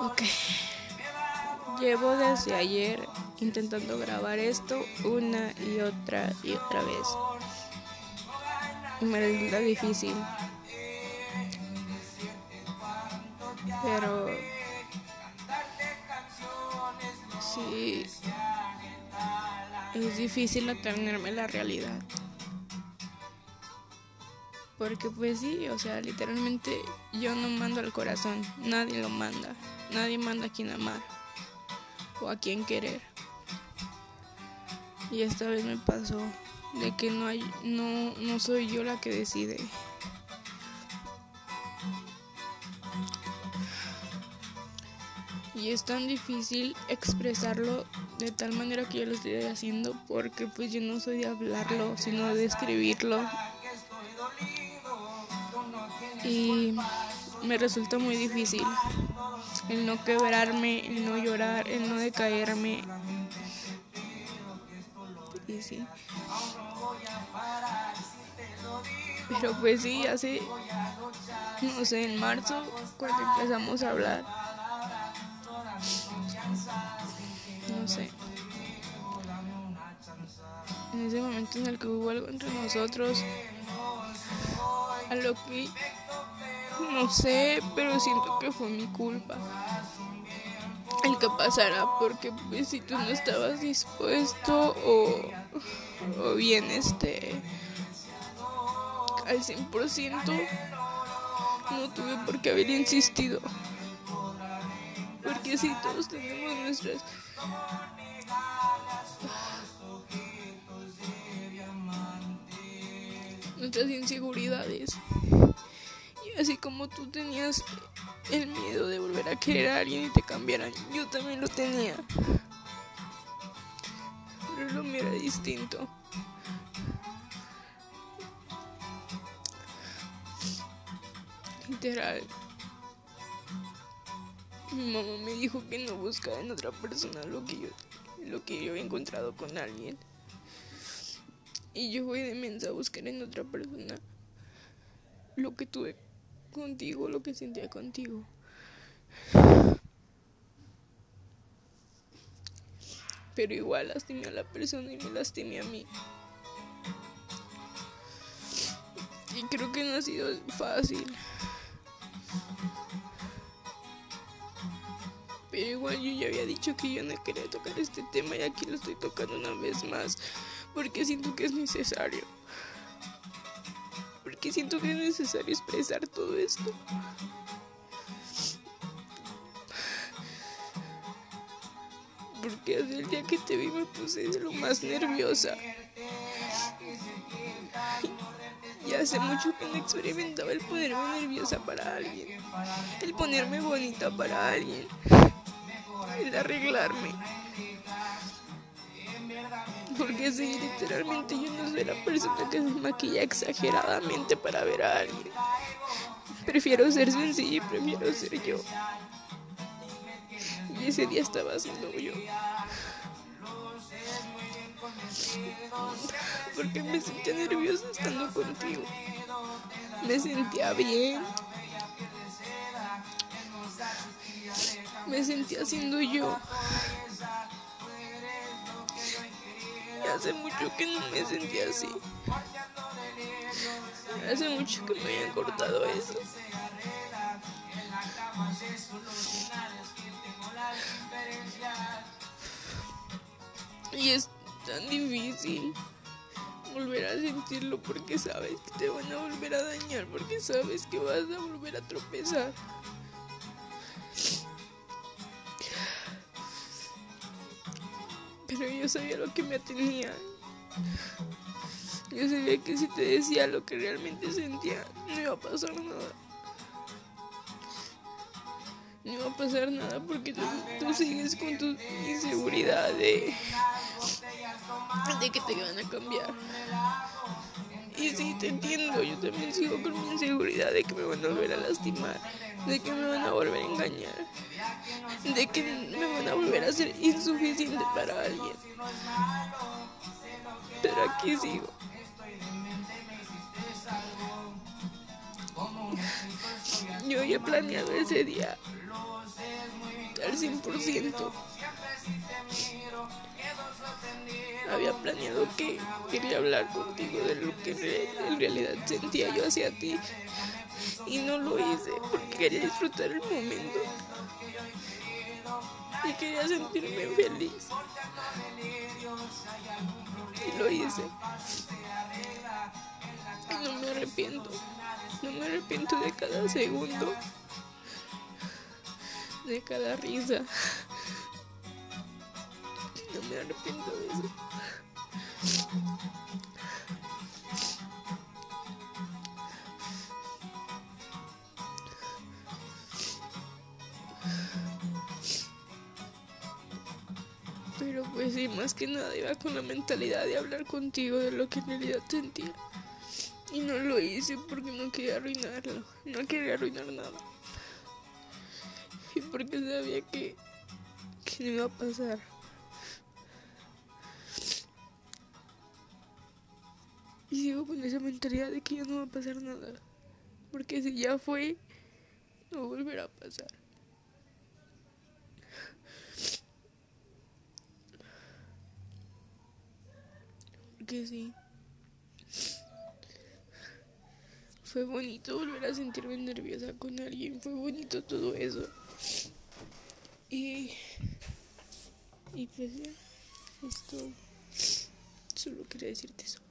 Ok. Llevo desde ayer intentando grabar esto una y otra y otra vez. Y me resulta difícil. Pero sí es difícil atenerme a la realidad. Porque pues sí, o sea, literalmente yo no mando al corazón, nadie lo manda, nadie manda a quien amar o a quien querer. Y esta vez me pasó de que no hay no no soy yo la que decide. Y es tan difícil expresarlo de tal manera que yo lo estoy haciendo porque pues yo no soy de hablarlo, sino de escribirlo y me resulta muy difícil el no quebrarme, el no llorar, el no decaerme. Y sí. Pero pues sí, hace, no sé, en marzo, cuando empezamos a hablar, no sé, en ese momento en el que hubo algo entre nosotros, a lo que no sé, pero siento que fue mi culpa el que pasara porque pues, si tú no estabas dispuesto o, o bien este al 100% no tuve por qué haber insistido. Porque si todos tenemos nuestras nuestras inseguridades así como tú tenías el miedo de volver a querer a alguien y te cambiaran, yo también lo tenía. Pero lo mío era distinto. Literal. Mi mamá me dijo que no buscara en otra persona lo que yo, lo que yo había encontrado con alguien. Y yo voy de mensa a buscar en otra persona lo que tuve contigo lo que sentía contigo. Pero igual lastimé a la persona y me lastimé a mí. Y creo que no ha sido fácil. Pero igual yo ya había dicho que yo no quería tocar este tema y aquí lo estoy tocando una vez más. Porque siento que es necesario siento que es necesario expresar todo esto. Porque desde el día que te vi me puse de lo más nerviosa. Y hace mucho que no experimentaba el ponerme nerviosa para alguien. El ponerme bonita para alguien. El arreglarme. Porque sí, literalmente yo no soy la persona que se maquilla exageradamente para ver a alguien. Prefiero ser sencilla y prefiero ser yo. Y ese día estaba siendo yo. Porque me sentía nerviosa estando contigo. Me sentía bien. Me sentía siendo yo. Hace mucho que no me sentía así. Hace mucho que me habían cortado eso. Y es tan difícil volver a sentirlo porque sabes que te van a volver a dañar, porque sabes que vas a volver a tropezar. Pero yo sabía lo que me tenía. Yo sabía que si te decía lo que realmente sentía, no iba a pasar nada. No iba a pasar nada porque tú, sigues con tu inseguridad de, de que te van a cambiar. Y sí, te entiendo, yo también sigo con mi inseguridad de que me van a volver a lastimar, de que me van a volver a engañar, de que me van a volver a ser insuficiente para alguien. Pero aquí sigo. Yo había planeado ese día al 100%. Había planeado que quería hablar contigo de lo que en realidad sentía yo hacia ti. Y no lo hice porque quería disfrutar el momento. Y quería sentirme feliz. Y lo hice. Y no me arrepiento. No me arrepiento de cada segundo. De cada risa. No me arrepiento de eso. Pero pues sí, más que nada iba con la mentalidad de hablar contigo de lo que en realidad sentía. Y no lo hice porque no quería arruinarlo. No quería arruinar nada. Y porque sabía que, que no iba a pasar. Y sigo con esa mentalidad de que ya no va a pasar nada. Porque si ya fue, no volverá a pasar. Sí. Fue bonito volver a sentirme nerviosa con alguien. Fue bonito todo eso. Y. Y pues ya. Esto. Solo quería decirte eso.